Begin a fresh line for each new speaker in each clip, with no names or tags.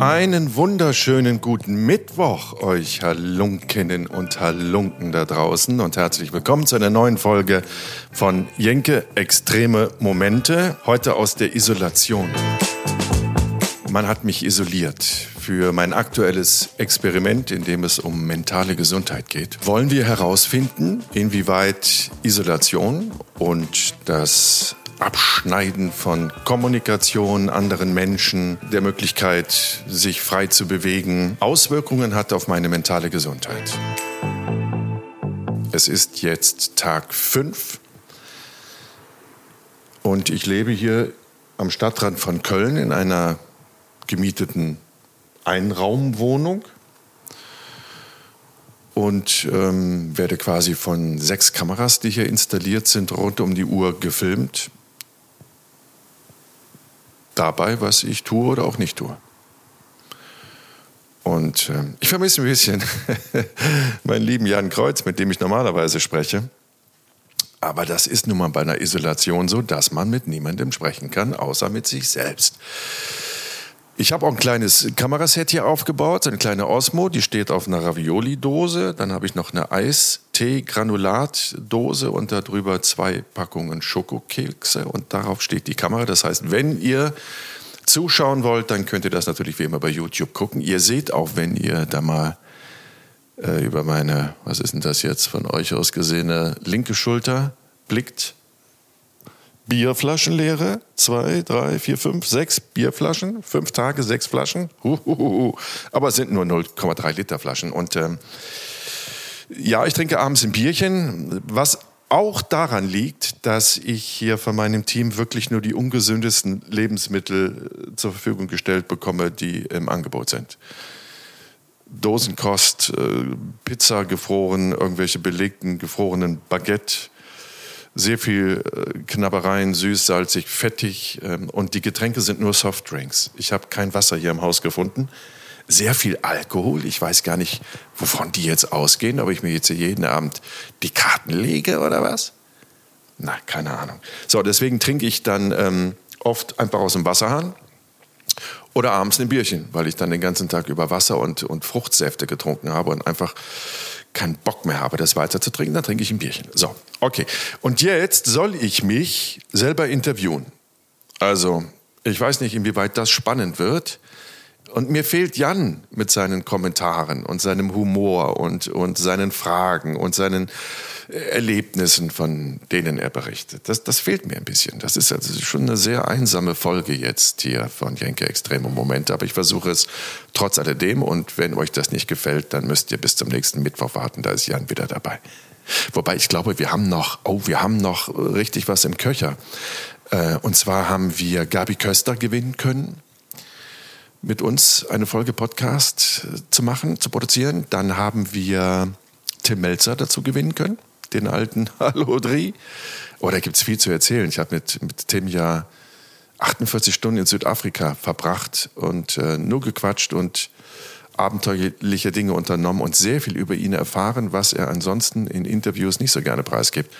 Einen wunderschönen guten Mittwoch euch Halunkinnen und Halunken da draußen und herzlich willkommen zu einer neuen Folge von Jenke Extreme Momente, heute aus der Isolation. Man hat mich isoliert für mein aktuelles Experiment, in dem es um mentale Gesundheit geht. Wollen wir herausfinden, inwieweit Isolation und das Abschneiden von Kommunikation, anderen Menschen, der Möglichkeit, sich frei zu bewegen, Auswirkungen hat auf meine mentale Gesundheit. Es ist jetzt Tag 5 und ich lebe hier am Stadtrand von Köln in einer gemieteten Einraumwohnung und ähm, werde quasi von sechs Kameras, die hier installiert sind, rund um die Uhr gefilmt dabei, was ich tue oder auch nicht tue. Und äh, ich vermisse ein bisschen meinen lieben Jan Kreuz, mit dem ich normalerweise spreche. Aber das ist nun mal bei einer Isolation so, dass man mit niemandem sprechen kann, außer mit sich selbst. Ich habe auch ein kleines Kameraset hier aufgebaut, eine kleine Osmo, die steht auf einer Ravioli-Dose. Dann habe ich noch eine Eistee-Granulat-Dose und darüber zwei Packungen Schokokekse und darauf steht die Kamera. Das heißt, wenn ihr zuschauen wollt, dann könnt ihr das natürlich wie immer bei YouTube gucken. Ihr seht auch, wenn ihr da mal äh, über meine, was ist denn das jetzt von euch aus gesehene linke Schulter blickt, Bierflaschen leere. Zwei, drei, vier, fünf, sechs Bierflaschen. Fünf Tage, sechs Flaschen. Huhuhu. Aber es sind nur 0,3 Liter Flaschen. Und ähm, ja, ich trinke abends ein Bierchen, was auch daran liegt, dass ich hier von meinem Team wirklich nur die ungesündesten Lebensmittel äh, zur Verfügung gestellt bekomme, die im Angebot sind. Dosenkost, äh, Pizza gefroren, irgendwelche belegten gefrorenen Baguette, sehr viel äh, Knabbereien, süß, salzig, fettig ähm, und die Getränke sind nur Softdrinks. Ich habe kein Wasser hier im Haus gefunden. Sehr viel Alkohol. Ich weiß gar nicht, wovon die jetzt ausgehen, ob ich mir jetzt jeden Abend die Karten lege oder was. Na, keine Ahnung. So, deswegen trinke ich dann ähm, oft einfach aus dem Wasserhahn oder abends ein Bierchen, weil ich dann den ganzen Tag über Wasser und, und Fruchtsäfte getrunken habe und einfach keinen Bock mehr habe, das weiter zu trinken, dann trinke ich ein Bierchen. So, okay. Und jetzt soll ich mich selber interviewen. Also, ich weiß nicht, inwieweit das spannend wird. Und mir fehlt Jan mit seinen Kommentaren und seinem Humor und, und seinen Fragen und seinen Erlebnissen, von denen er berichtet. Das, das fehlt mir ein bisschen. Das ist also schon eine sehr einsame Folge jetzt hier von Jenke Extreme Momente. Aber ich versuche es trotz alledem. Und wenn euch das nicht gefällt, dann müsst ihr bis zum nächsten Mittwoch warten. Da ist Jan wieder dabei. Wobei ich glaube, wir haben noch, oh, wir haben noch richtig was im Köcher. Äh, und zwar haben wir Gabi Köster gewinnen können mit uns eine Folge Podcast zu machen, zu produzieren. Dann haben wir Tim Melzer dazu gewinnen können den alten Hallo Dri. Oh, da gibt es viel zu erzählen. Ich habe mit, mit Tim ja 48 Stunden in Südafrika verbracht und äh, nur gequatscht und abenteuerliche Dinge unternommen und sehr viel über ihn erfahren, was er ansonsten in Interviews nicht so gerne preisgibt.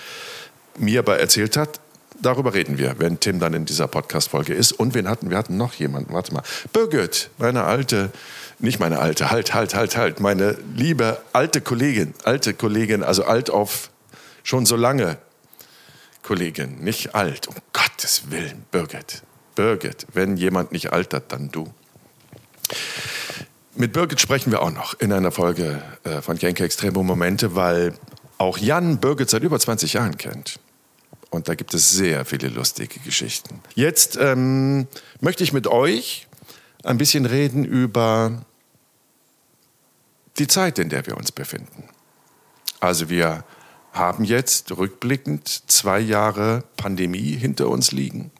Mir aber erzählt hat, darüber reden wir, wenn Tim dann in dieser Podcast-Folge ist. Und wen hatten wir? hatten noch jemanden, warte mal. Birgit, meine alte nicht meine alte, halt, halt, halt, halt, meine liebe alte Kollegin, alte Kollegin, also alt auf schon so lange Kollegin, nicht alt, um Gottes Willen, Birgit, Birgit, wenn jemand nicht altert, dann du. Mit Birgit sprechen wir auch noch in einer Folge äh, von Genke Extremo Momente, weil auch Jan Birgit seit über 20 Jahren kennt. Und da gibt es sehr viele lustige Geschichten. Jetzt ähm, möchte ich mit euch ein bisschen reden über die Zeit, in der wir uns befinden. Also wir haben jetzt rückblickend zwei Jahre Pandemie hinter uns liegen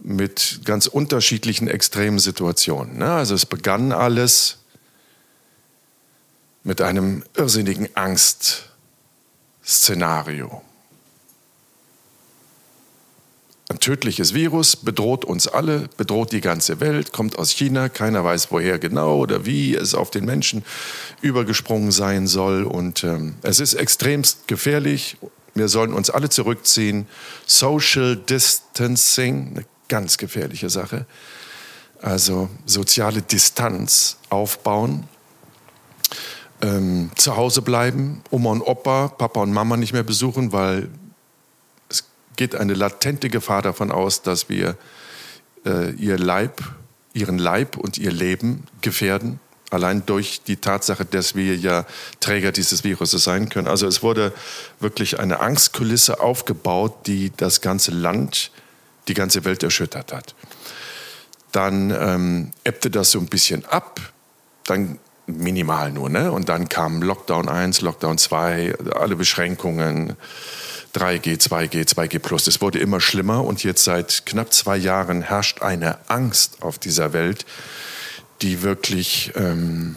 mit ganz unterschiedlichen extremen Situationen. Ne? Also es begann alles mit einem irrsinnigen Angstszenario. Ein tödliches Virus bedroht uns alle, bedroht die ganze Welt, kommt aus China, keiner weiß woher genau oder wie es auf den Menschen übergesprungen sein soll. Und ähm, es ist extremst gefährlich. Wir sollen uns alle zurückziehen. Social Distancing, eine ganz gefährliche Sache. Also soziale Distanz aufbauen, ähm, zu Hause bleiben, Oma und Opa, Papa und Mama nicht mehr besuchen, weil geht eine latente Gefahr davon aus, dass wir äh, ihr Leib, ihren Leib und ihr Leben gefährden. Allein durch die Tatsache, dass wir ja Träger dieses Virus sein können. Also es wurde wirklich eine Angstkulisse aufgebaut, die das ganze Land, die ganze Welt erschüttert hat. Dann ähm, ebbte das so ein bisschen ab. Dann minimal nur, ne? Und dann kam Lockdown 1, Lockdown 2, alle Beschränkungen, 3G, 2G, 2G plus. Es wurde immer schlimmer und jetzt seit knapp zwei Jahren herrscht eine Angst auf dieser Welt, die wirklich ähm,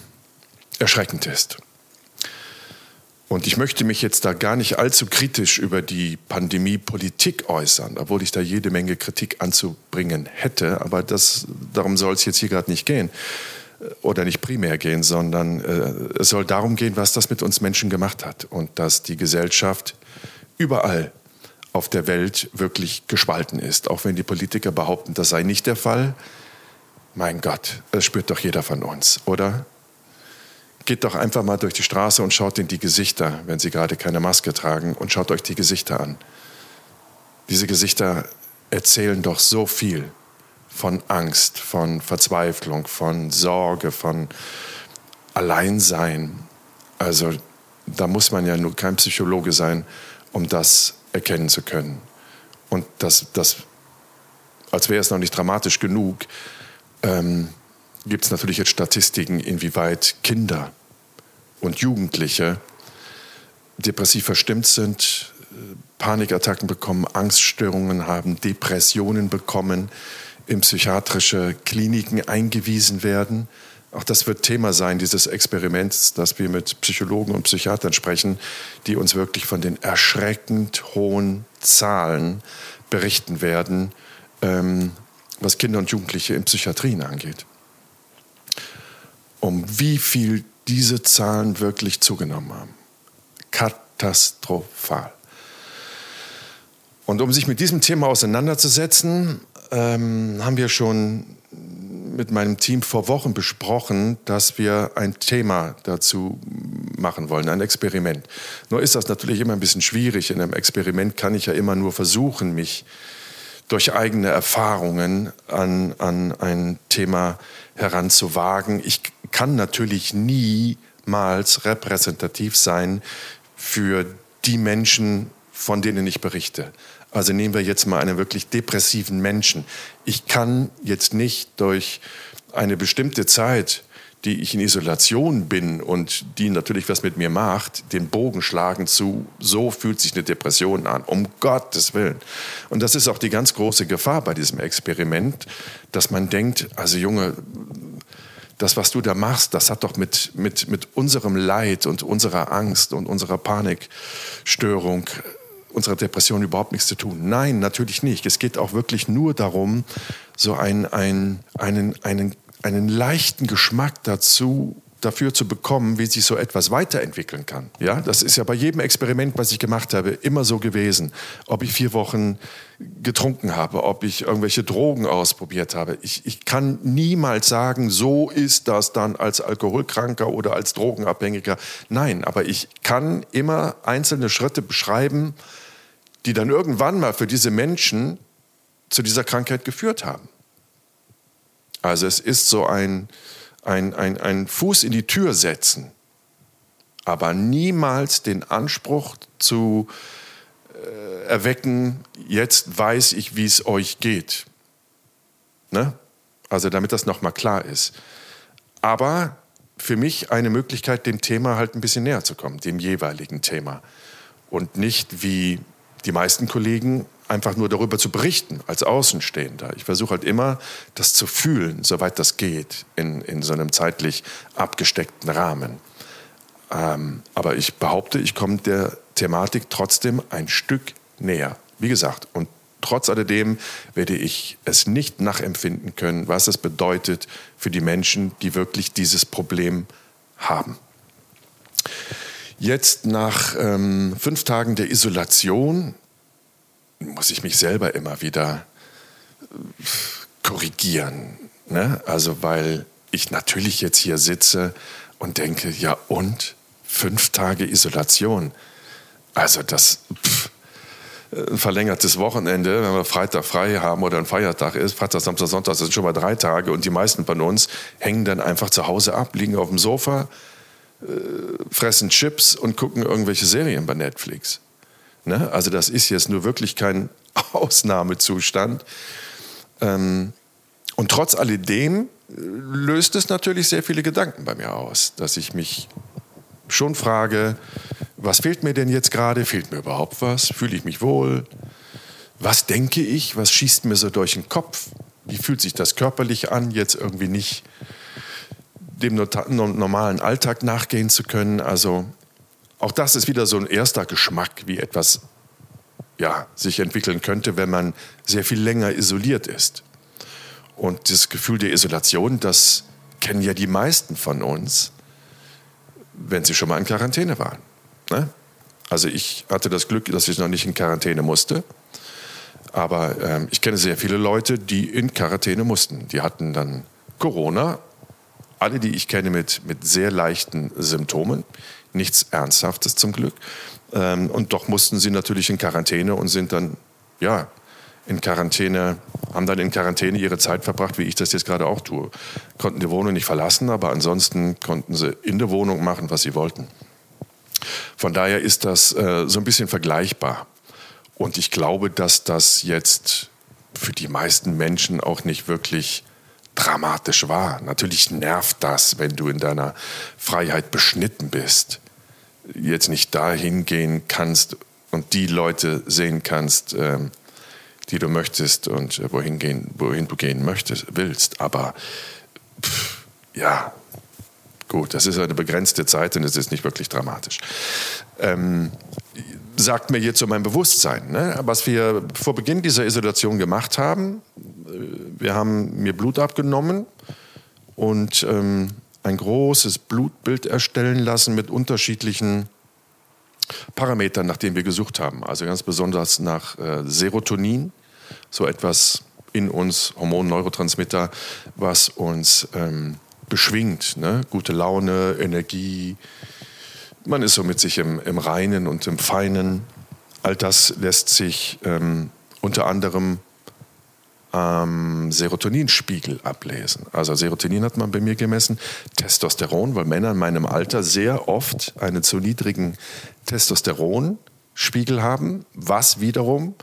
erschreckend ist. Und ich möchte mich jetzt da gar nicht allzu kritisch über die Pandemie-Politik äußern, obwohl ich da jede Menge Kritik anzubringen hätte. Aber das, darum soll es jetzt hier gerade nicht gehen oder nicht primär gehen, sondern äh, es soll darum gehen, was das mit uns Menschen gemacht hat und dass die Gesellschaft überall auf der Welt wirklich gespalten ist. Auch wenn die Politiker behaupten, das sei nicht der Fall. Mein Gott, das spürt doch jeder von uns, oder? Geht doch einfach mal durch die Straße und schaut in die Gesichter, wenn Sie gerade keine Maske tragen, und schaut euch die Gesichter an. Diese Gesichter erzählen doch so viel von Angst, von Verzweiflung, von Sorge, von Alleinsein. Also da muss man ja nur kein Psychologe sein, um das erkennen zu können. Und das, das als wäre es noch nicht dramatisch genug, ähm, gibt es natürlich jetzt Statistiken, inwieweit Kinder und Jugendliche depressiv verstimmt sind, äh, Panikattacken bekommen, Angststörungen haben, Depressionen bekommen, in psychiatrische Kliniken eingewiesen werden. Auch das wird Thema sein, dieses Experiments, dass wir mit Psychologen und Psychiatern sprechen, die uns wirklich von den erschreckend hohen Zahlen berichten werden, ähm, was Kinder und Jugendliche in Psychiatrien angeht. Um wie viel diese Zahlen wirklich zugenommen haben. Katastrophal. Und um sich mit diesem Thema auseinanderzusetzen, ähm, haben wir schon mit meinem Team vor Wochen besprochen, dass wir ein Thema dazu machen wollen, ein Experiment. Nur ist das natürlich immer ein bisschen schwierig. In einem Experiment kann ich ja immer nur versuchen, mich durch eigene Erfahrungen an, an ein Thema heranzuwagen. Ich kann natürlich niemals repräsentativ sein für die Menschen, von denen ich berichte. Also nehmen wir jetzt mal einen wirklich depressiven Menschen. Ich kann jetzt nicht durch eine bestimmte Zeit, die ich in Isolation bin und die natürlich was mit mir macht, den Bogen schlagen zu, so fühlt sich eine Depression an, um Gottes Willen. Und das ist auch die ganz große Gefahr bei diesem Experiment, dass man denkt, also Junge, das, was du da machst, das hat doch mit, mit, mit unserem Leid und unserer Angst und unserer Panikstörung unserer Depression überhaupt nichts zu tun. Nein, natürlich nicht. Es geht auch wirklich nur darum, so ein, ein, einen, einen, einen leichten Geschmack dazu dafür zu bekommen, wie sich so etwas weiterentwickeln kann. Ja, das ist ja bei jedem Experiment, was ich gemacht habe, immer so gewesen. Ob ich vier Wochen getrunken habe, ob ich irgendwelche Drogen ausprobiert habe. Ich, ich kann niemals sagen, so ist das dann als Alkoholkranker oder als Drogenabhängiger. Nein, aber ich kann immer einzelne Schritte beschreiben, die dann irgendwann mal für diese Menschen zu dieser Krankheit geführt haben. Also es ist so ein, ein, ein, ein Fuß in die Tür setzen, aber niemals den Anspruch zu äh, erwecken, jetzt weiß ich, wie es euch geht. Ne? Also damit das nochmal klar ist. Aber für mich eine Möglichkeit, dem Thema halt ein bisschen näher zu kommen, dem jeweiligen Thema. Und nicht wie die meisten Kollegen einfach nur darüber zu berichten als Außenstehender. Ich versuche halt immer, das zu fühlen, soweit das geht, in, in so einem zeitlich abgesteckten Rahmen. Ähm, aber ich behaupte, ich komme der Thematik trotzdem ein Stück näher. Wie gesagt, und trotz alledem werde ich es nicht nachempfinden können, was es bedeutet für die Menschen, die wirklich dieses Problem haben. Jetzt nach ähm, fünf Tagen der Isolation muss ich mich selber immer wieder äh, korrigieren. Ne? Also, weil ich natürlich jetzt hier sitze und denke, ja und? Fünf Tage Isolation. Also das pff, ein verlängertes Wochenende, wenn wir Freitag frei haben oder ein Feiertag ist, Freitag, Samstag, Sonntag, das sind schon mal drei Tage und die meisten von uns hängen dann einfach zu Hause ab, liegen auf dem Sofa, äh, fressen Chips und gucken irgendwelche Serien bei Netflix. Ne? Also das ist jetzt nur wirklich kein Ausnahmezustand. Ähm, und trotz alledem äh, löst es natürlich sehr viele Gedanken bei mir aus, dass ich mich schon frage, was fehlt mir denn jetzt gerade? Fehlt mir überhaupt was? Fühle ich mich wohl? Was denke ich? Was schießt mir so durch den Kopf? Wie fühlt sich das körperlich an, jetzt irgendwie nicht dem normalen Alltag nachgehen zu können? Also auch das ist wieder so ein erster Geschmack, wie etwas ja, sich entwickeln könnte, wenn man sehr viel länger isoliert ist. Und das Gefühl der Isolation, das kennen ja die meisten von uns, wenn sie schon mal in Quarantäne waren. Ne? Also ich hatte das Glück, dass ich noch nicht in Quarantäne musste. Aber ähm, ich kenne sehr viele Leute, die in Quarantäne mussten. Die hatten dann Corona. Alle, die ich kenne, mit, mit sehr leichten Symptomen. Nichts Ernsthaftes zum Glück. Ähm, und doch mussten sie natürlich in Quarantäne und sind dann, ja, in Quarantäne, haben dann in Quarantäne ihre Zeit verbracht, wie ich das jetzt gerade auch tue. Konnten die Wohnung nicht verlassen, aber ansonsten konnten sie in der Wohnung machen, was sie wollten. Von daher ist das äh, so ein bisschen vergleichbar. Und ich glaube, dass das jetzt für die meisten Menschen auch nicht wirklich dramatisch war. Natürlich nervt das, wenn du in deiner Freiheit beschnitten bist, jetzt nicht dahin gehen kannst und die Leute sehen kannst, ähm, die du möchtest und äh, wohin, gehen, wohin du gehen möchtest, willst. Aber pff, ja, gut, das ist eine begrenzte Zeit und es ist nicht wirklich dramatisch. Ähm, sagt mir jetzt so mein Bewusstsein. Ne? Was wir vor Beginn dieser Isolation gemacht haben, äh, wir haben mir Blut abgenommen und ähm, ein großes Blutbild erstellen lassen mit unterschiedlichen Parametern, nach denen wir gesucht haben. Also ganz besonders nach äh, Serotonin, so etwas in uns, Hormon, Neurotransmitter, was uns ähm, beschwingt. Ne? Gute Laune, Energie. Man ist so mit sich im, im Reinen und im Feinen. All das lässt sich ähm, unter anderem am Serotoninspiegel ablesen. Also Serotonin hat man bei mir gemessen, Testosteron, weil Männer in meinem Alter sehr oft einen zu niedrigen Testosteronspiegel haben, was wiederum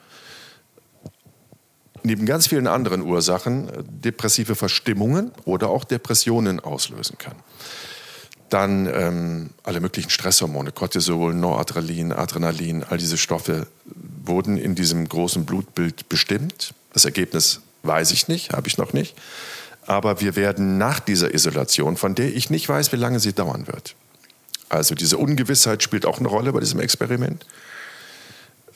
neben ganz vielen anderen Ursachen depressive Verstimmungen oder auch Depressionen auslösen kann. Dann ähm, alle möglichen Stresshormone, Cortisol, Noradrenalin, Adrenalin, all diese Stoffe wurden in diesem großen Blutbild bestimmt. Das Ergebnis weiß ich nicht, habe ich noch nicht. Aber wir werden nach dieser Isolation, von der ich nicht weiß, wie lange sie dauern wird. Also diese Ungewissheit spielt auch eine Rolle bei diesem Experiment.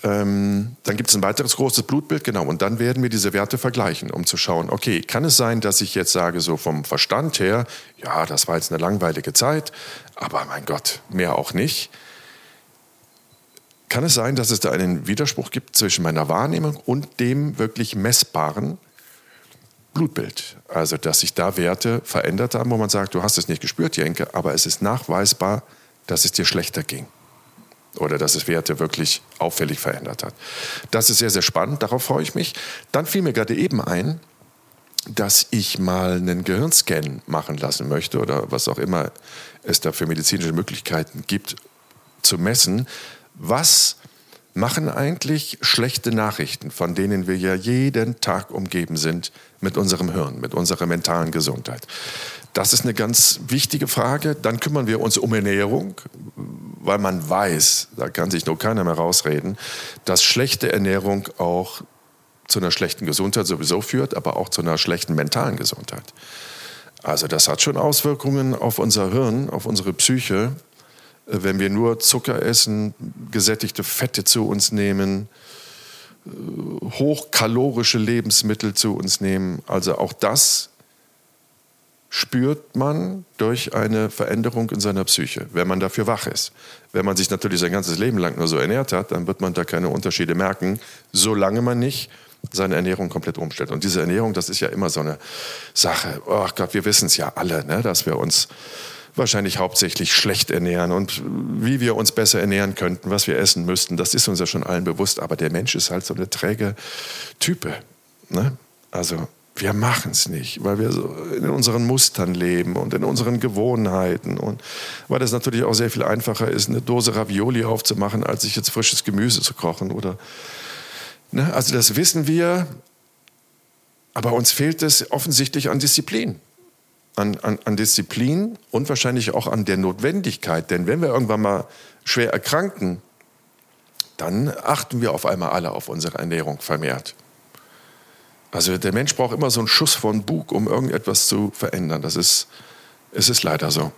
Ähm, dann gibt es ein weiteres großes Blutbild, genau, und dann werden wir diese Werte vergleichen, um zu schauen, okay, kann es sein, dass ich jetzt sage, so vom Verstand her, ja, das war jetzt eine langweilige Zeit, aber mein Gott, mehr auch nicht. Kann es sein, dass es da einen Widerspruch gibt zwischen meiner Wahrnehmung und dem wirklich messbaren Blutbild? Also, dass sich da Werte verändert haben, wo man sagt, du hast es nicht gespürt, Jenke, aber es ist nachweisbar, dass es dir schlechter ging oder dass es Werte wirklich auffällig verändert hat. Das ist sehr, sehr spannend, darauf freue ich mich. Dann fiel mir gerade eben ein, dass ich mal einen Gehirnscan machen lassen möchte oder was auch immer es da für medizinische Möglichkeiten gibt, zu messen, was machen eigentlich schlechte Nachrichten, von denen wir ja jeden Tag umgeben sind, mit unserem Hirn, mit unserer mentalen Gesundheit. Das ist eine ganz wichtige Frage. Dann kümmern wir uns um Ernährung, weil man weiß, da kann sich nur keiner mehr rausreden, dass schlechte Ernährung auch zu einer schlechten Gesundheit sowieso führt, aber auch zu einer schlechten mentalen Gesundheit. Also das hat schon Auswirkungen auf unser Hirn, auf unsere Psyche, wenn wir nur Zucker essen, gesättigte Fette zu uns nehmen, hochkalorische Lebensmittel zu uns nehmen. Also auch das spürt man durch eine Veränderung in seiner Psyche, wenn man dafür wach ist. Wenn man sich natürlich sein ganzes Leben lang nur so ernährt hat, dann wird man da keine Unterschiede merken, solange man nicht seine Ernährung komplett umstellt. Und diese Ernährung, das ist ja immer so eine Sache. Oh Gott, wir wissen es ja alle, ne, dass wir uns wahrscheinlich hauptsächlich schlecht ernähren und wie wir uns besser ernähren könnten, was wir essen müssten, das ist uns ja schon allen bewusst. Aber der Mensch ist halt so eine träge Type. Ne? Also wir machen es nicht, weil wir so in unseren Mustern leben und in unseren Gewohnheiten und weil es natürlich auch sehr viel einfacher ist, eine Dose Ravioli aufzumachen, als sich jetzt frisches Gemüse zu kochen oder Ne? Also das wissen wir, aber uns fehlt es offensichtlich an Disziplin. An, an, an, Disziplin und wahrscheinlich auch an der Notwendigkeit. Denn wenn wir irgendwann mal schwer erkranken, dann achten wir auf einmal alle auf unsere Ernährung vermehrt. Also der Mensch braucht immer so einen Schuss von Bug, um irgendetwas zu verändern. Das ist, es ist leider so.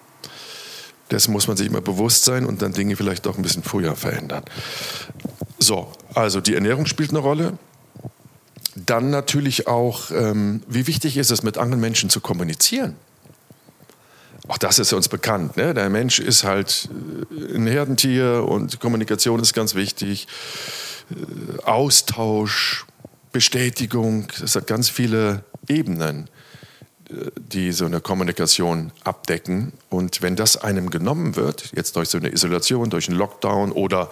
Dessen muss man sich immer bewusst sein und dann Dinge vielleicht doch ein bisschen früher verändern. So, also die Ernährung spielt eine Rolle. Dann natürlich auch, ähm, wie wichtig ist es, mit anderen Menschen zu kommunizieren. Auch das ist uns bekannt. Ne? Der Mensch ist halt äh, ein Herdentier und Kommunikation ist ganz wichtig. Äh, Austausch, Bestätigung, das hat ganz viele Ebenen die so eine Kommunikation abdecken. Und wenn das einem genommen wird, jetzt durch so eine Isolation, durch einen Lockdown oder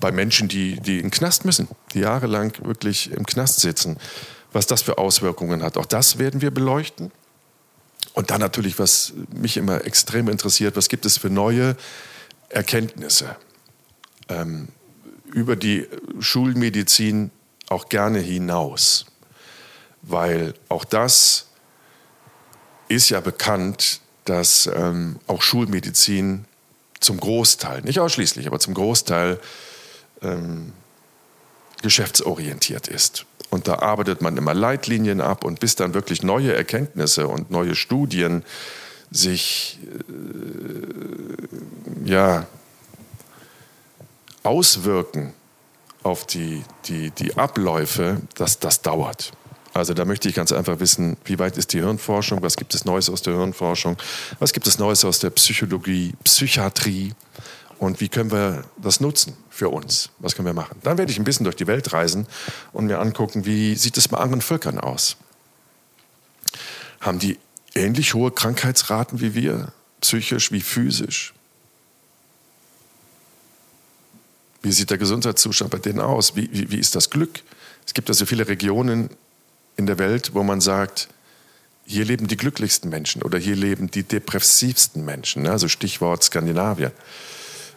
bei Menschen, die, die in den Knast müssen, die jahrelang wirklich im Knast sitzen, was das für Auswirkungen hat, auch das werden wir beleuchten. Und dann natürlich, was mich immer extrem interessiert, was gibt es für neue Erkenntnisse ähm, über die Schulmedizin auch gerne hinaus. Weil auch das ist ja bekannt, dass ähm, auch Schulmedizin zum Großteil, nicht ausschließlich, aber zum Großteil ähm, geschäftsorientiert ist. Und da arbeitet man immer Leitlinien ab und bis dann wirklich neue Erkenntnisse und neue Studien sich äh, ja, auswirken auf die, die, die Abläufe, das, das dauert. Also da möchte ich ganz einfach wissen, wie weit ist die Hirnforschung, was gibt es Neues aus der Hirnforschung, was gibt es Neues aus der Psychologie, Psychiatrie und wie können wir das nutzen für uns, was können wir machen. Dann werde ich ein bisschen durch die Welt reisen und mir angucken, wie sieht es bei anderen Völkern aus. Haben die ähnlich hohe Krankheitsraten wie wir, psychisch wie physisch? Wie sieht der Gesundheitszustand bei denen aus? Wie, wie, wie ist das Glück? Es gibt also viele Regionen in der Welt, wo man sagt, hier leben die glücklichsten Menschen oder hier leben die depressivsten Menschen. Ne? Also Stichwort Skandinavien,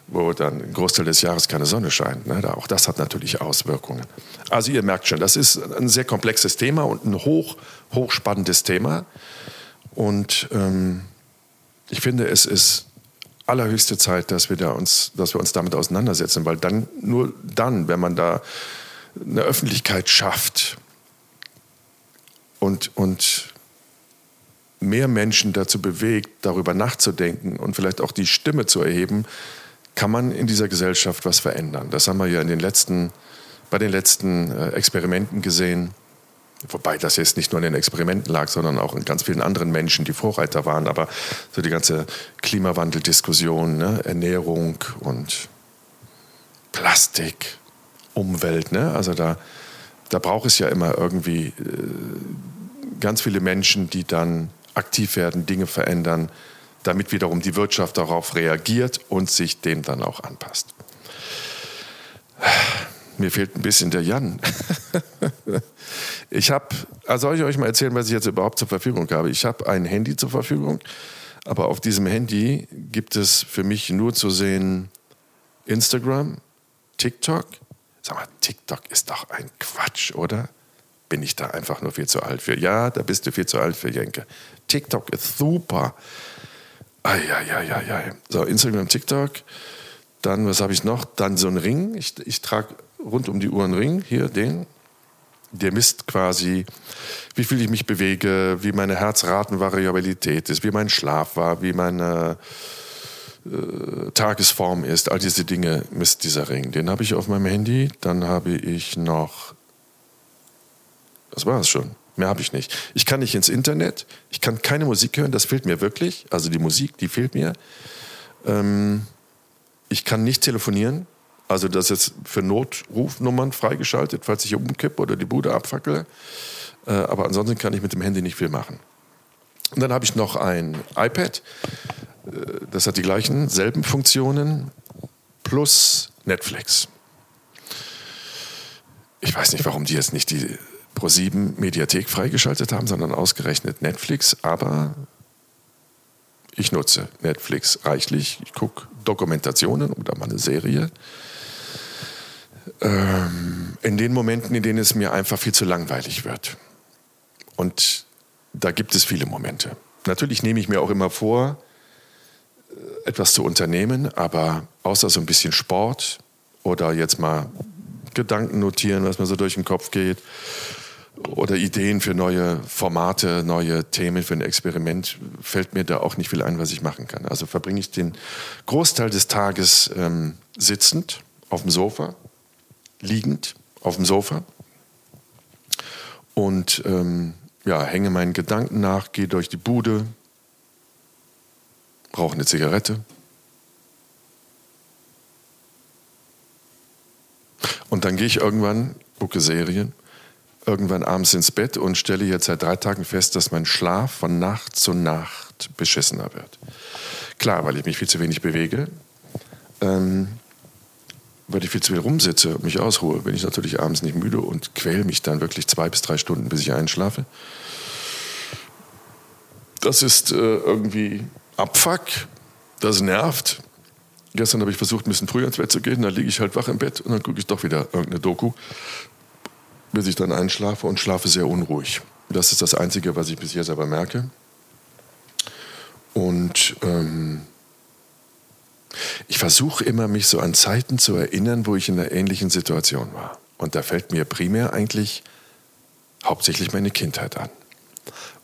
wo dann ein Großteil des Jahres keine Sonne scheint. Ne? Auch das hat natürlich Auswirkungen. Also ihr merkt schon, das ist ein sehr komplexes Thema und ein hoch, hochspannendes Thema. Und ähm, ich finde, es ist allerhöchste Zeit, dass wir, da uns, dass wir uns damit auseinandersetzen, weil dann, nur dann, wenn man da eine Öffentlichkeit schafft, und, und mehr Menschen dazu bewegt, darüber nachzudenken und vielleicht auch die Stimme zu erheben, kann man in dieser Gesellschaft was verändern. Das haben wir ja in den letzten, bei den letzten äh, Experimenten gesehen. Wobei das jetzt nicht nur in den Experimenten lag, sondern auch in ganz vielen anderen Menschen, die Vorreiter waren. Aber so die ganze Klimawandeldiskussion, ne? Ernährung und Plastik, Umwelt, ne? also da, da braucht es ja immer irgendwie äh, ganz viele Menschen, die dann aktiv werden, Dinge verändern, damit wiederum die Wirtschaft darauf reagiert und sich dem dann auch anpasst. Mir fehlt ein bisschen der Jan. ich habe, also soll ich euch mal erzählen, was ich jetzt überhaupt zur Verfügung habe? Ich habe ein Handy zur Verfügung, aber auf diesem Handy gibt es für mich nur zu sehen Instagram, TikTok. Sag mal, TikTok ist doch ein Quatsch, oder? bin ich da einfach nur viel zu alt für. Ja, da bist du viel zu alt für, Jenke. TikTok ist super. Eieieiei. So, Instagram, TikTok. Dann, was habe ich noch? Dann so ein Ring. Ich, ich trage rund um die Uhr einen Ring. Hier, den. Der misst quasi, wie viel ich mich bewege, wie meine Herzratenvariabilität ist, wie mein Schlaf war, wie meine äh, Tagesform ist. All diese Dinge misst dieser Ring. Den habe ich auf meinem Handy. Dann habe ich noch das war es schon. Mehr habe ich nicht. Ich kann nicht ins Internet, ich kann keine Musik hören, das fehlt mir wirklich. Also die Musik, die fehlt mir. Ähm, ich kann nicht telefonieren. Also das ist für Notrufnummern freigeschaltet, falls ich umkippe oder die Bude abfackele. Äh, aber ansonsten kann ich mit dem Handy nicht viel machen. Und dann habe ich noch ein iPad. Äh, das hat die gleichen, selben Funktionen plus Netflix. Ich weiß nicht, warum die jetzt nicht die Pro7 Mediathek freigeschaltet haben, sondern ausgerechnet Netflix. Aber ich nutze Netflix reichlich. Ich gucke Dokumentationen oder mal eine Serie. Ähm, in den Momenten, in denen es mir einfach viel zu langweilig wird. Und da gibt es viele Momente. Natürlich nehme ich mir auch immer vor, äh, etwas zu unternehmen, aber außer so ein bisschen Sport oder jetzt mal Gedanken notieren, was mir so durch den Kopf geht, oder Ideen für neue Formate, neue Themen für ein Experiment, fällt mir da auch nicht viel ein, was ich machen kann. Also verbringe ich den Großteil des Tages ähm, sitzend auf dem Sofa, liegend auf dem Sofa und ähm, ja, hänge meinen Gedanken nach, gehe durch die Bude, rauche eine Zigarette. Und dann gehe ich irgendwann, gucke Serien irgendwann abends ins Bett und stelle jetzt seit drei Tagen fest, dass mein Schlaf von Nacht zu Nacht beschissener wird. Klar, weil ich mich viel zu wenig bewege, ähm, weil ich viel zu viel rumsitze und mich ausruhe, bin ich natürlich abends nicht müde und quäle mich dann wirklich zwei bis drei Stunden, bis ich einschlafe. Das ist äh, irgendwie Abfuck, das nervt. Gestern habe ich versucht, ein bisschen früher ins Bett zu gehen, dann liege ich halt wach im Bett und dann gucke ich doch wieder irgendeine Doku bis ich dann einschlafe und schlafe sehr unruhig. Das ist das Einzige, was ich bis jetzt aber merke. Und ähm, ich versuche immer, mich so an Zeiten zu erinnern, wo ich in einer ähnlichen Situation war. Und da fällt mir primär eigentlich hauptsächlich meine Kindheit an.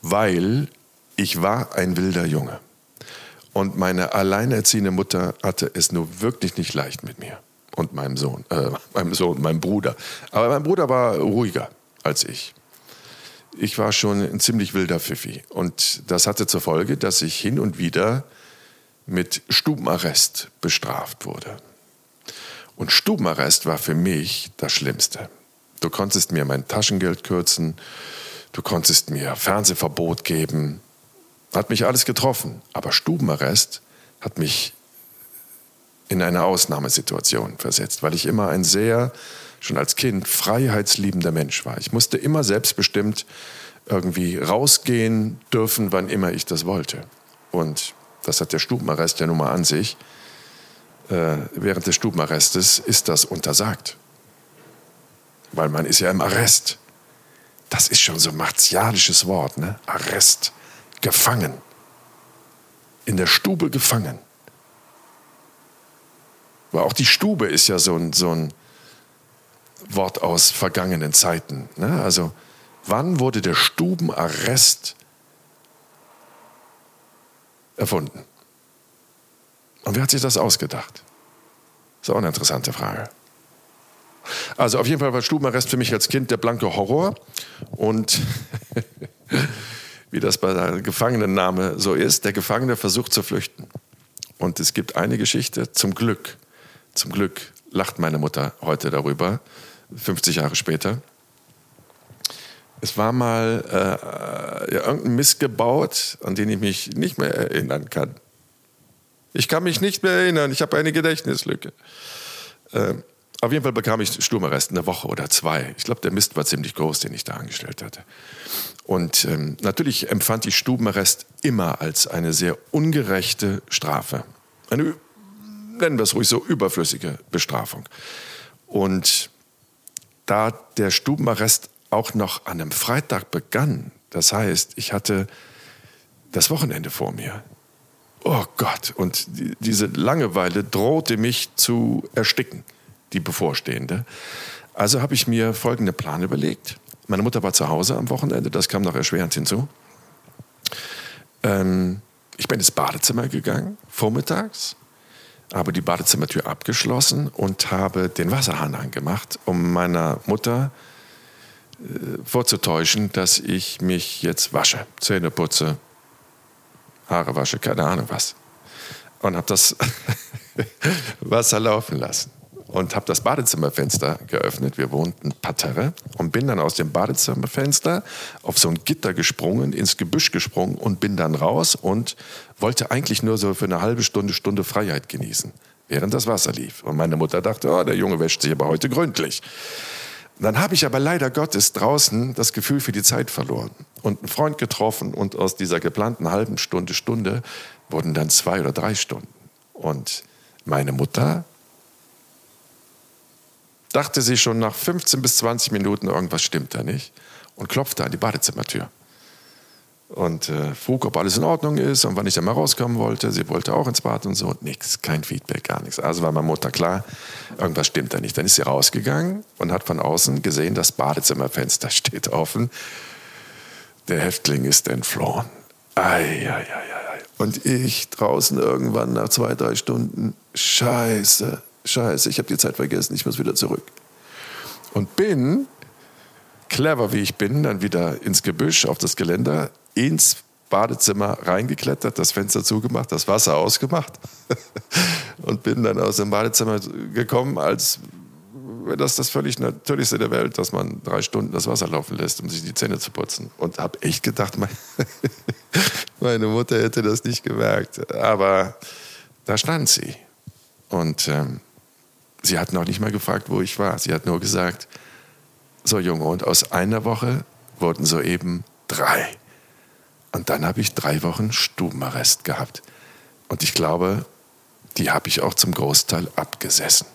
Weil ich war ein wilder Junge. Und meine alleinerziehende Mutter hatte es nur wirklich nicht leicht mit mir und meinem Sohn, äh, meinem Sohn, meinem Bruder. Aber mein Bruder war ruhiger als ich. Ich war schon ein ziemlich wilder Pfiffi. Und das hatte zur Folge, dass ich hin und wieder mit Stubenarrest bestraft wurde. Und Stubenarrest war für mich das Schlimmste. Du konntest mir mein Taschengeld kürzen, du konntest mir Fernsehverbot geben, hat mich alles getroffen. Aber Stubenarrest hat mich in eine Ausnahmesituation versetzt, weil ich immer ein sehr, schon als Kind, freiheitsliebender Mensch war. Ich musste immer selbstbestimmt irgendwie rausgehen dürfen, wann immer ich das wollte. Und das hat der Stubenarrest ja nun mal an sich. Äh, während des Stubenarrestes ist das untersagt. Weil man ist ja im Arrest. Das ist schon so ein martialisches Wort, ne? Arrest. Gefangen. In der Stube gefangen. Aber auch die Stube ist ja so ein, so ein Wort aus vergangenen Zeiten. Ne? Also wann wurde der Stubenarrest erfunden? Und wer hat sich das ausgedacht? Das ist auch eine interessante Frage. Also auf jeden Fall war Stubenarrest für mich als Kind der blanke Horror. Und wie das bei der Gefangenenname so ist, der Gefangene versucht zu flüchten. Und es gibt eine Geschichte, zum Glück, zum Glück lacht meine Mutter heute darüber, 50 Jahre später. Es war mal äh, irgendein Mist gebaut, an den ich mich nicht mehr erinnern kann. Ich kann mich nicht mehr erinnern, ich habe eine Gedächtnislücke. Äh, auf jeden Fall bekam ich Sturmarrest eine Woche oder zwei. Ich glaube, der Mist war ziemlich groß, den ich da angestellt hatte. Und ähm, natürlich empfand ich Stubenarrest immer als eine sehr ungerechte Strafe. Eine nennen wir es ruhig so, überflüssige Bestrafung. Und da der Stubenarrest auch noch an einem Freitag begann, das heißt, ich hatte das Wochenende vor mir. Oh Gott, und die, diese Langeweile drohte mich zu ersticken, die bevorstehende. Also habe ich mir folgenden Plan überlegt. Meine Mutter war zu Hause am Wochenende, das kam noch erschwerend hinzu. Ähm, ich bin ins Badezimmer gegangen, vormittags, habe die Badezimmertür abgeschlossen und habe den Wasserhahn angemacht, um meiner Mutter äh, vorzutäuschen, dass ich mich jetzt wasche, Zähne putze, Haare wasche, keine Ahnung was. Und habe das Wasser laufen lassen. Und habe das Badezimmerfenster geöffnet. Wir wohnten Parterre und bin dann aus dem Badezimmerfenster auf so ein Gitter gesprungen, ins Gebüsch gesprungen und bin dann raus und wollte eigentlich nur so für eine halbe Stunde, Stunde Freiheit genießen, während das Wasser lief. Und meine Mutter dachte, oh, der Junge wäscht sich aber heute gründlich. Dann habe ich aber leider Gottes draußen das Gefühl für die Zeit verloren und einen Freund getroffen und aus dieser geplanten halben Stunde, Stunde wurden dann zwei oder drei Stunden. Und meine Mutter dachte sie schon nach 15 bis 20 Minuten, irgendwas stimmt da nicht und klopfte an die Badezimmertür. Und äh, frug, ob alles in Ordnung ist und wann ich dann mal rauskommen wollte. Sie wollte auch ins Bad und so. Und nichts, kein Feedback, gar nichts. Also war meine Mutter klar, irgendwas stimmt da nicht. Dann ist sie rausgegangen und hat von außen gesehen, das Badezimmerfenster steht offen. Der Häftling ist entflohen. Ei, ei, ei, ei. Und ich draußen irgendwann nach zwei, drei Stunden, scheiße, scheiße, ich habe die Zeit vergessen, ich muss wieder zurück. Und bin, clever wie ich bin, dann wieder ins Gebüsch, auf das Geländer, ins Badezimmer reingeklettert, das Fenster zugemacht, das Wasser ausgemacht und bin dann aus dem Badezimmer gekommen, als wäre das das völlig Natürlichste der Welt, dass man drei Stunden das Wasser laufen lässt, um sich die Zähne zu putzen. Und habe echt gedacht, meine Mutter hätte das nicht gemerkt. Aber da stand sie. Und ähm, sie hat noch nicht mal gefragt, wo ich war. Sie hat nur gesagt, so Junge, und aus einer Woche wurden soeben drei. Und dann habe ich drei Wochen Stubenarrest gehabt. Und ich glaube, die habe ich auch zum Großteil abgesessen.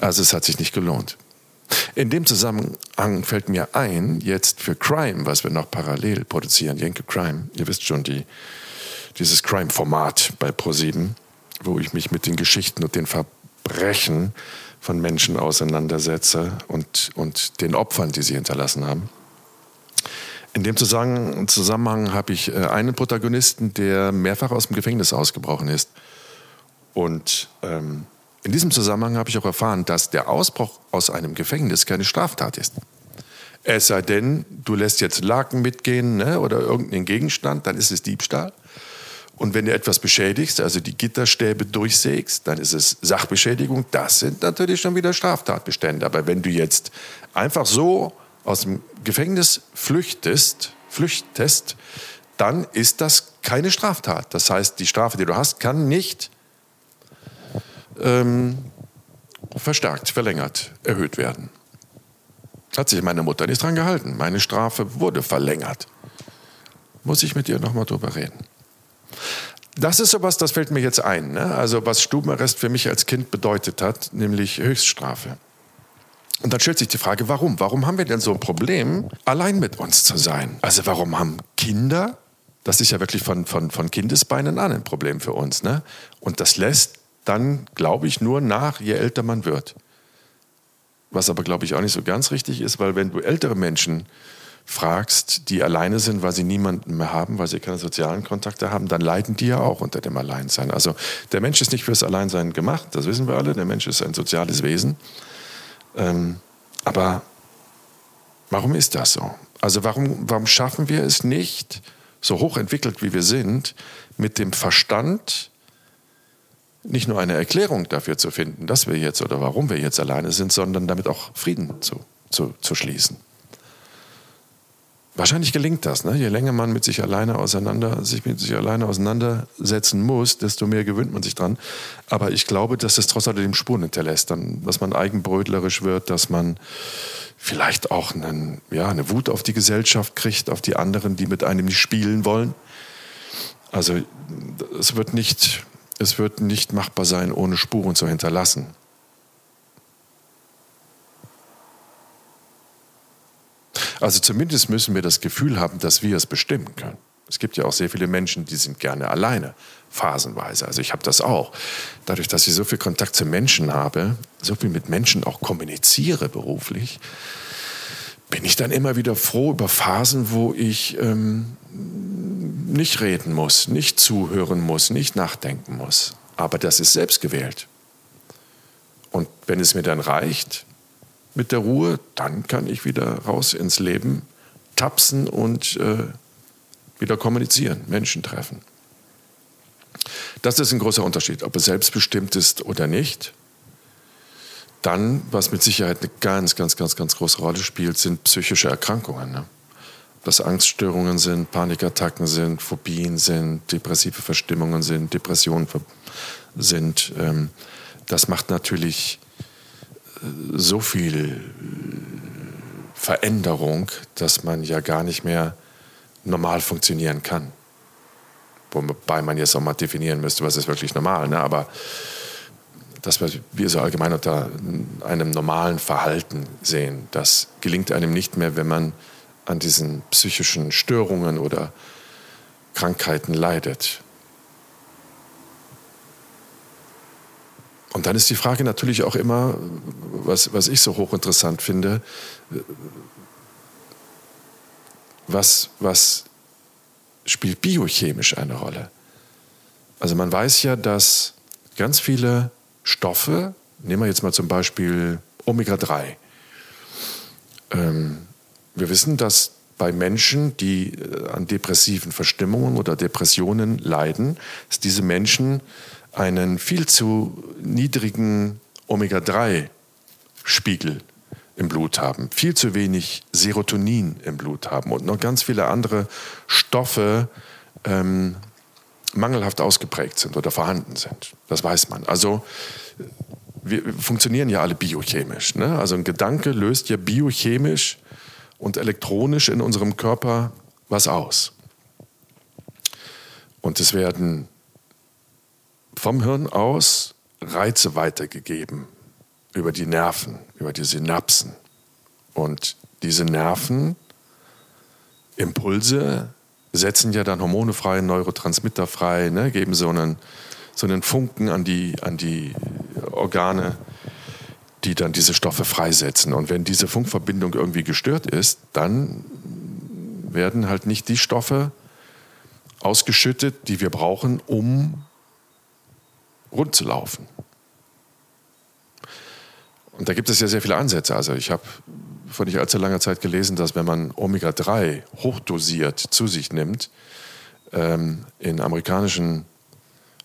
Also es hat sich nicht gelohnt. In dem Zusammenhang fällt mir ein, jetzt für Crime, was wir noch parallel produzieren, Jenke Crime, ihr wisst schon, die, dieses Crime-Format bei ProSieben, wo ich mich mit den Geschichten und den Verbrechen von Menschen auseinandersetze und, und den Opfern, die sie hinterlassen haben. In dem Zusammenhang, habe ich äh, einen Protagonisten, der mehrfach aus dem Gefängnis ausgebrochen ist. Und ähm, in diesem Zusammenhang habe ich auch erfahren, dass der Ausbruch aus einem Gefängnis keine Straftat ist. Es sei denn, du lässt jetzt Laken mitgehen ne, oder irgendeinen Gegenstand, dann ist es Diebstahl. Und wenn du etwas beschädigst, also die Gitterstäbe durchsägst, dann ist es Sachbeschädigung. Das sind natürlich schon wieder Straftatbestände. Aber wenn du jetzt einfach so aus dem Gefängnis flüchtest, flüchtest, dann ist das keine Straftat. Das heißt, die Strafe, die du hast, kann nicht ähm, verstärkt, verlängert, erhöht werden. Hat sich meine Mutter nicht dran gehalten. Meine Strafe wurde verlängert. Muss ich mit ihr nochmal drüber reden. Das ist sowas, das fällt mir jetzt ein. Ne? Also was Stubenarrest für mich als Kind bedeutet hat, nämlich Höchststrafe. Und dann stellt sich die Frage, warum? Warum haben wir denn so ein Problem, allein mit uns zu sein? Also warum haben Kinder, das ist ja wirklich von, von, von Kindesbeinen an ein Problem für uns, ne? Und das lässt dann, glaube ich, nur nach, je älter man wird. Was aber, glaube ich, auch nicht so ganz richtig ist, weil wenn du ältere Menschen fragst, die alleine sind, weil sie niemanden mehr haben, weil sie keine sozialen Kontakte haben, dann leiden die ja auch unter dem Alleinsein. Also der Mensch ist nicht fürs Alleinsein gemacht, das wissen wir alle. Der Mensch ist ein soziales Wesen. Ähm, aber warum ist das so? Also warum, warum schaffen wir es nicht, so hochentwickelt wie wir sind, mit dem Verstand nicht nur eine Erklärung dafür zu finden, dass wir jetzt oder warum wir jetzt alleine sind, sondern damit auch Frieden zu, zu, zu schließen. Wahrscheinlich gelingt das. Ne? Je länger man mit sich alleine auseinander, sich mit sich alleine auseinandersetzen muss, desto mehr gewöhnt man sich dran. Aber ich glaube, dass es trotz alledem Spuren hinterlässt, dann, dass man eigenbrötlerisch wird, dass man vielleicht auch einen, ja, eine Wut auf die Gesellschaft kriegt, auf die anderen, die mit einem nicht spielen wollen. Also es wird nicht es wird nicht machbar sein, ohne Spuren zu hinterlassen. Also zumindest müssen wir das Gefühl haben, dass wir es bestimmen können. Es gibt ja auch sehr viele Menschen, die sind gerne alleine, phasenweise. Also ich habe das auch. Dadurch, dass ich so viel Kontakt zu Menschen habe, so viel mit Menschen auch kommuniziere beruflich, bin ich dann immer wieder froh über Phasen, wo ich ähm, nicht reden muss, nicht zuhören muss, nicht nachdenken muss. Aber das ist selbst gewählt. Und wenn es mir dann reicht mit der Ruhe, dann kann ich wieder raus ins Leben tapsen und äh, wieder kommunizieren, Menschen treffen. Das ist ein großer Unterschied, ob es selbstbestimmt ist oder nicht. Dann, was mit Sicherheit eine ganz, ganz, ganz, ganz große Rolle spielt, sind psychische Erkrankungen. Ne? Ob das Angststörungen sind, Panikattacken sind, Phobien sind, depressive Verstimmungen sind, Depressionen sind. Ähm, das macht natürlich so viel Veränderung, dass man ja gar nicht mehr normal funktionieren kann. Wobei man jetzt auch mal definieren müsste, was ist wirklich normal. Ne? Aber das, was wir so allgemein unter einem normalen Verhalten sehen, das gelingt einem nicht mehr, wenn man an diesen psychischen Störungen oder Krankheiten leidet. Und dann ist die Frage natürlich auch immer, was, was ich so hochinteressant finde, was, was spielt biochemisch eine Rolle? Also man weiß ja, dass ganz viele Stoffe, nehmen wir jetzt mal zum Beispiel Omega-3, ähm, wir wissen, dass bei Menschen, die äh, an depressiven Verstimmungen oder Depressionen leiden, dass diese Menschen einen viel zu niedrigen Omega-3-Spiegel im Blut haben, viel zu wenig Serotonin im Blut haben und noch ganz viele andere Stoffe ähm, mangelhaft ausgeprägt sind oder vorhanden sind. Das weiß man. Also wir funktionieren ja alle biochemisch. Ne? Also ein Gedanke löst ja biochemisch und elektronisch in unserem Körper was aus. Und es werden vom Hirn aus Reize weitergegeben über die Nerven, über die Synapsen. Und diese Nervenimpulse setzen ja dann Hormone frei, Neurotransmitter frei, ne, geben so einen, so einen Funken an die, an die Organe, die dann diese Stoffe freisetzen. Und wenn diese Funkverbindung irgendwie gestört ist, dann werden halt nicht die Stoffe ausgeschüttet, die wir brauchen, um rund zu laufen. Und da gibt es ja sehr viele Ansätze. Also ich habe vor nicht allzu langer Zeit gelesen, dass wenn man Omega-3 hochdosiert zu sich nimmt, ähm, in amerikanischen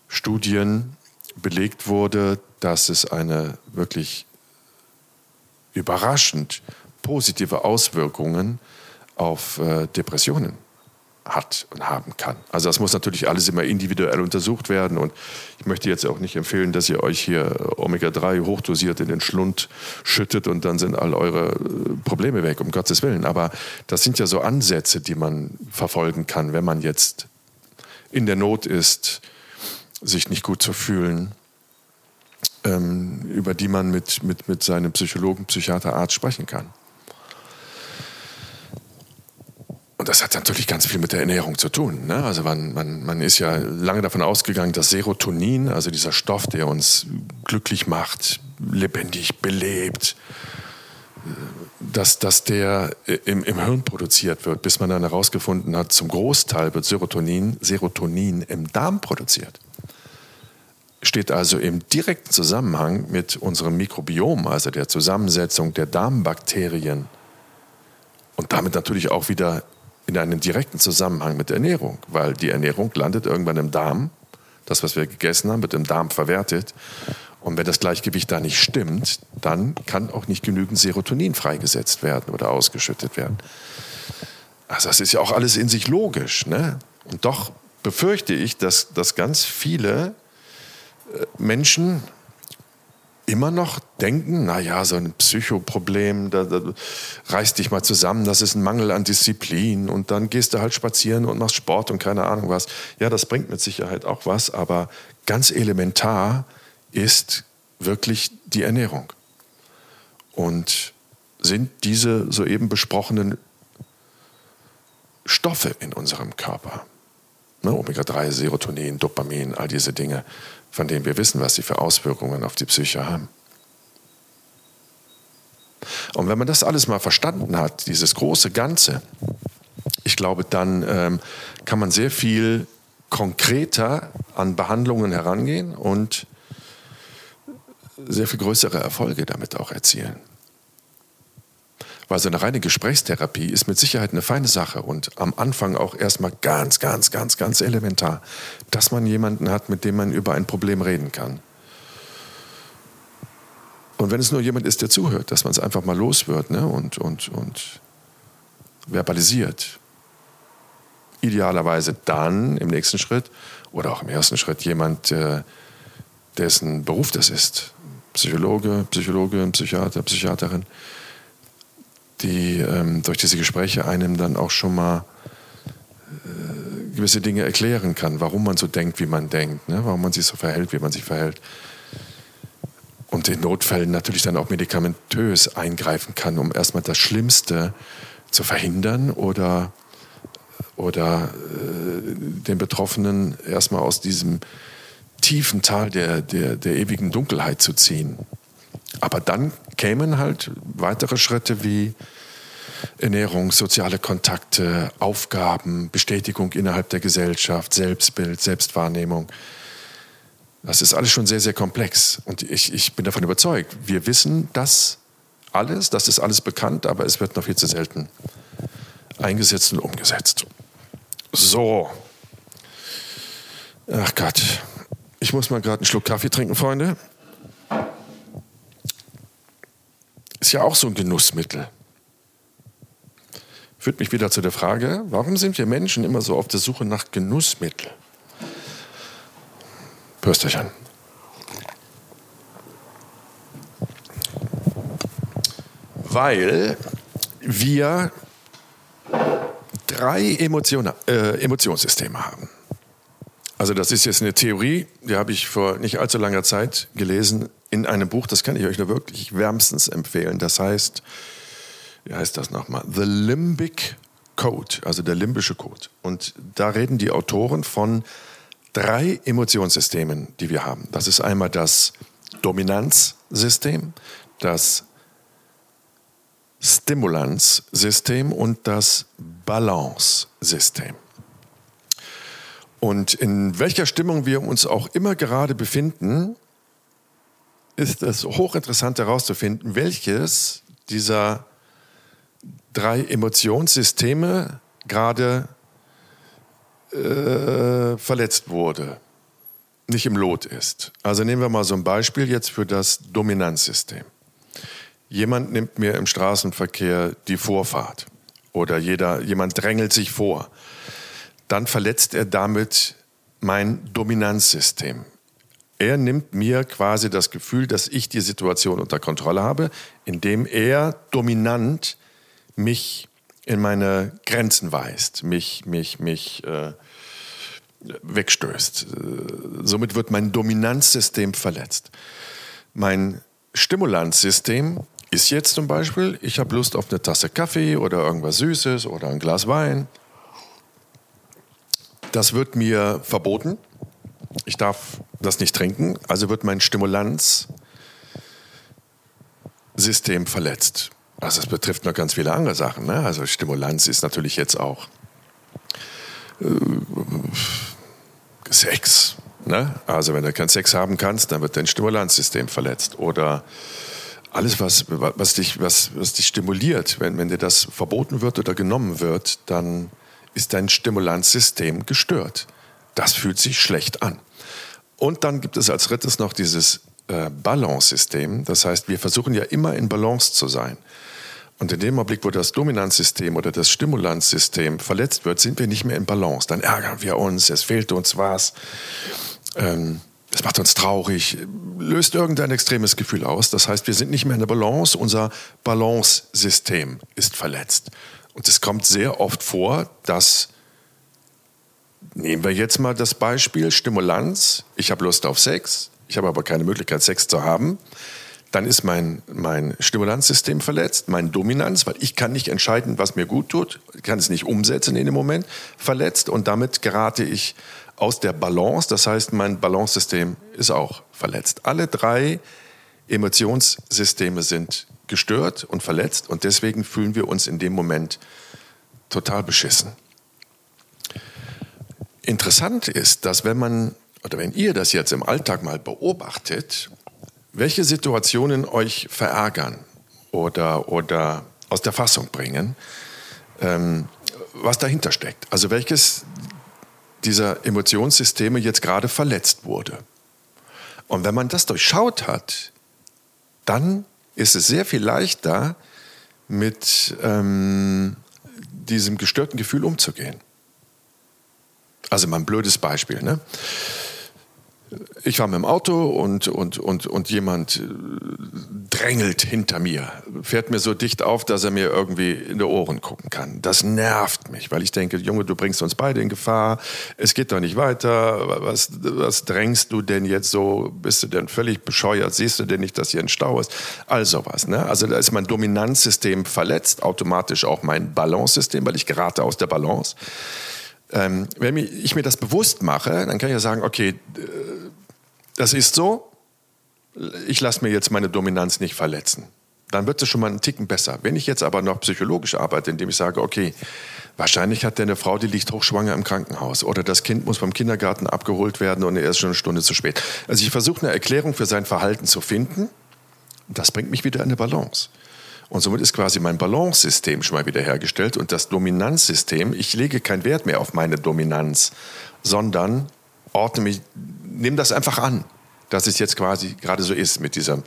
Studien belegt wurde, dass es eine wirklich überraschend positive Auswirkungen auf äh, Depressionen hat und haben kann. Also das muss natürlich alles immer individuell untersucht werden und ich möchte jetzt auch nicht empfehlen, dass ihr euch hier Omega-3 hochdosiert in den Schlund schüttet und dann sind all eure äh, Probleme weg, um Gottes Willen. Aber das sind ja so Ansätze, die man verfolgen kann, wenn man jetzt in der Not ist, sich nicht gut zu fühlen, ähm, über die man mit, mit, mit seinem Psychologen, Psychiater, Arzt sprechen kann. Und das hat natürlich ganz viel mit der Ernährung zu tun. Ne? Also man, man, man ist ja lange davon ausgegangen, dass Serotonin, also dieser Stoff, der uns glücklich macht, lebendig, belebt, dass, dass der im, im Hirn produziert wird, bis man dann herausgefunden hat, zum Großteil wird Serotonin, Serotonin im Darm produziert. Steht also im direkten Zusammenhang mit unserem Mikrobiom, also der Zusammensetzung der Darmbakterien und damit natürlich auch wieder in einem direkten Zusammenhang mit Ernährung, weil die Ernährung landet irgendwann im Darm. Das, was wir gegessen haben, wird im Darm verwertet. Und wenn das Gleichgewicht da nicht stimmt, dann kann auch nicht genügend Serotonin freigesetzt werden oder ausgeschüttet werden. Also das ist ja auch alles in sich logisch. Ne? Und doch befürchte ich, dass, dass ganz viele äh, Menschen immer noch denken, naja, so ein Psychoproblem, da, da reiß dich mal zusammen, das ist ein Mangel an Disziplin und dann gehst du halt spazieren und machst Sport und keine Ahnung was. Ja, das bringt mit Sicherheit auch was, aber ganz elementar ist wirklich die Ernährung. Und sind diese soeben besprochenen Stoffe in unserem Körper, ne, Omega-3, Serotonin, Dopamin, all diese Dinge, von denen wir wissen, was sie für Auswirkungen auf die Psyche haben. Und wenn man das alles mal verstanden hat, dieses große Ganze, ich glaube, dann ähm, kann man sehr viel konkreter an Behandlungen herangehen und sehr viel größere Erfolge damit auch erzielen. Weil so eine reine Gesprächstherapie ist mit Sicherheit eine feine Sache und am Anfang auch erstmal ganz, ganz, ganz, ganz elementar, dass man jemanden hat, mit dem man über ein Problem reden kann. Und wenn es nur jemand ist, der zuhört, dass man es einfach mal los wird ne? und, und, und verbalisiert. Idealerweise dann im nächsten Schritt oder auch im ersten Schritt jemand, äh, dessen Beruf das ist. Psychologe, Psychologe, Psychiater, Psychiaterin, die ähm, durch diese Gespräche einem dann auch schon mal äh, gewisse Dinge erklären kann, warum man so denkt, wie man denkt, ne? warum man sich so verhält, wie man sich verhält und in Notfällen natürlich dann auch medikamentös eingreifen kann, um erstmal das Schlimmste zu verhindern oder, oder äh, den Betroffenen erstmal aus diesem tiefen Tal der, der, der ewigen Dunkelheit zu ziehen. Aber dann kämen halt weitere Schritte wie Ernährung, soziale Kontakte, Aufgaben, Bestätigung innerhalb der Gesellschaft, Selbstbild, Selbstwahrnehmung. Das ist alles schon sehr, sehr komplex. Und ich, ich bin davon überzeugt, wir wissen das alles, das ist alles bekannt, aber es wird noch viel zu selten eingesetzt und umgesetzt. So. Ach Gott. Ich muss mal gerade einen Schluck Kaffee trinken, Freunde. Ist ja auch so ein Genussmittel. Führt mich wieder zu der Frage, warum sind wir Menschen immer so auf der Suche nach Genussmitteln? Pösterchen. Weil wir drei Emotion, äh, Emotionssysteme haben. Also das ist jetzt eine Theorie, die habe ich vor nicht allzu langer Zeit gelesen in einem Buch, das kann ich euch nur wirklich wärmstens empfehlen. Das heißt, wie heißt das nochmal? The Limbic Code, also der limbische Code. Und da reden die Autoren von drei Emotionssystemen, die wir haben. Das ist einmal das Dominanzsystem, das Stimulanzsystem und das Balance-System. Und in welcher Stimmung wir uns auch immer gerade befinden, ist es hochinteressant herauszufinden, welches dieser drei Emotionssysteme gerade äh, verletzt wurde, nicht im Lot ist. Also nehmen wir mal so ein Beispiel jetzt für das Dominanzsystem. Jemand nimmt mir im Straßenverkehr die Vorfahrt oder jeder, jemand drängelt sich vor. Dann verletzt er damit mein Dominanzsystem. Er nimmt mir quasi das Gefühl, dass ich die Situation unter Kontrolle habe, indem er dominant mich in meine Grenzen weist, mich, mich, mich äh, wegstößt. Somit wird mein Dominanzsystem verletzt. Mein Stimulanzsystem ist jetzt zum Beispiel, ich habe Lust auf eine Tasse Kaffee oder irgendwas Süßes oder ein Glas Wein. Das wird mir verboten. Ich darf das nicht trinken. Also wird mein Stimulanzsystem verletzt. Also das betrifft noch ganz viele andere Sachen. Ne? Also Stimulanz ist natürlich jetzt auch äh, Sex. Ne? Also wenn du keinen Sex haben kannst, dann wird dein Stimulanzsystem verletzt. Oder alles, was, was, dich, was, was dich stimuliert, wenn, wenn dir das verboten wird oder genommen wird, dann ist dein Stimulanzsystem gestört. Das fühlt sich schlecht an. Und dann gibt es als drittes noch dieses äh, Balance-System. Das heißt, wir versuchen ja immer in Balance zu sein. Und in dem Augenblick, wo das Dominanzsystem oder das Stimulanzsystem verletzt wird, sind wir nicht mehr in Balance. Dann ärgern wir uns, es fehlt uns was. Ähm, das macht uns traurig, löst irgendein extremes Gefühl aus. Das heißt, wir sind nicht mehr in der Balance, unser Balance-System ist verletzt. Und es kommt sehr oft vor, dass, nehmen wir jetzt mal das Beispiel Stimulanz, ich habe Lust auf Sex, ich habe aber keine Möglichkeit, Sex zu haben dann ist mein, mein Stimulanzsystem verletzt, mein Dominanz, weil ich kann nicht entscheiden, was mir gut tut, kann es nicht umsetzen in dem Moment, verletzt und damit gerate ich aus der Balance, das heißt, mein Balance-System ist auch verletzt. Alle drei Emotionssysteme sind gestört und verletzt und deswegen fühlen wir uns in dem Moment total beschissen. Interessant ist, dass wenn man oder wenn ihr das jetzt im Alltag mal beobachtet welche Situationen euch verärgern oder, oder aus der Fassung bringen, ähm, was dahinter steckt. Also welches dieser Emotionssysteme jetzt gerade verletzt wurde. Und wenn man das durchschaut hat, dann ist es sehr viel leichter, mit ähm, diesem gestörten Gefühl umzugehen. Also mal ein blödes Beispiel. Ne? Ich war mit dem Auto und, und, und, und jemand äh, drängelt hinter mir, fährt mir so dicht auf, dass er mir irgendwie in die Ohren gucken kann. Das nervt mich, weil ich denke, Junge, du bringst uns beide in Gefahr, es geht doch nicht weiter, was, was drängst du denn jetzt so, bist du denn völlig bescheuert, siehst du denn nicht, dass hier ein Stau ist? All sowas. Ne? Also da ist mein Dominanzsystem verletzt, automatisch auch mein Balance-System, weil ich gerate aus der Balance. Ähm, wenn ich mir das bewusst mache, dann kann ich ja sagen, okay, das ist so, ich lasse mir jetzt meine Dominanz nicht verletzen. Dann wird es schon mal einen Ticken besser. Wenn ich jetzt aber noch psychologisch arbeite, indem ich sage, okay, wahrscheinlich hat der eine Frau, die liegt hochschwanger im Krankenhaus oder das Kind muss vom Kindergarten abgeholt werden und er ist schon eine Stunde zu spät. Also ich versuche eine Erklärung für sein Verhalten zu finden. Das bringt mich wieder in eine Balance. Und somit ist quasi mein Balance-System schon mal wiederhergestellt und das Dominanzsystem, ich lege keinen Wert mehr auf meine Dominanz, sondern ordne mich, nehme das einfach an, dass es jetzt quasi gerade so ist mit dieser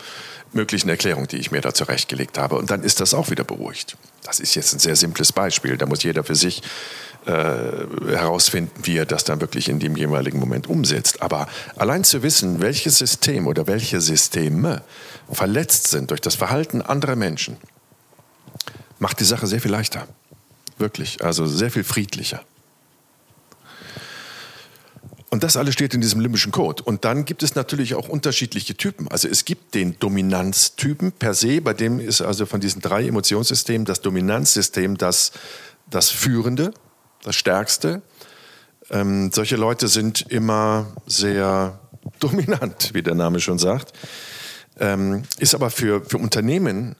möglichen Erklärung, die ich mir da zurechtgelegt habe. Und dann ist das auch wieder beruhigt. Das ist jetzt ein sehr simples Beispiel. Da muss jeder für sich äh, herausfinden, wie er das dann wirklich in dem jeweiligen Moment umsetzt. Aber allein zu wissen, welches System oder welche Systeme verletzt sind durch das Verhalten anderer Menschen, macht die Sache sehr viel leichter. Wirklich, also sehr viel friedlicher. Und das alles steht in diesem limbischen Code. Und dann gibt es natürlich auch unterschiedliche Typen. Also es gibt den Dominanztypen per se, bei dem ist also von diesen drei Emotionssystemen das Dominanzsystem das, das Führende, das Stärkste. Ähm, solche Leute sind immer sehr dominant, wie der Name schon sagt. Ähm, ist aber für, für Unternehmen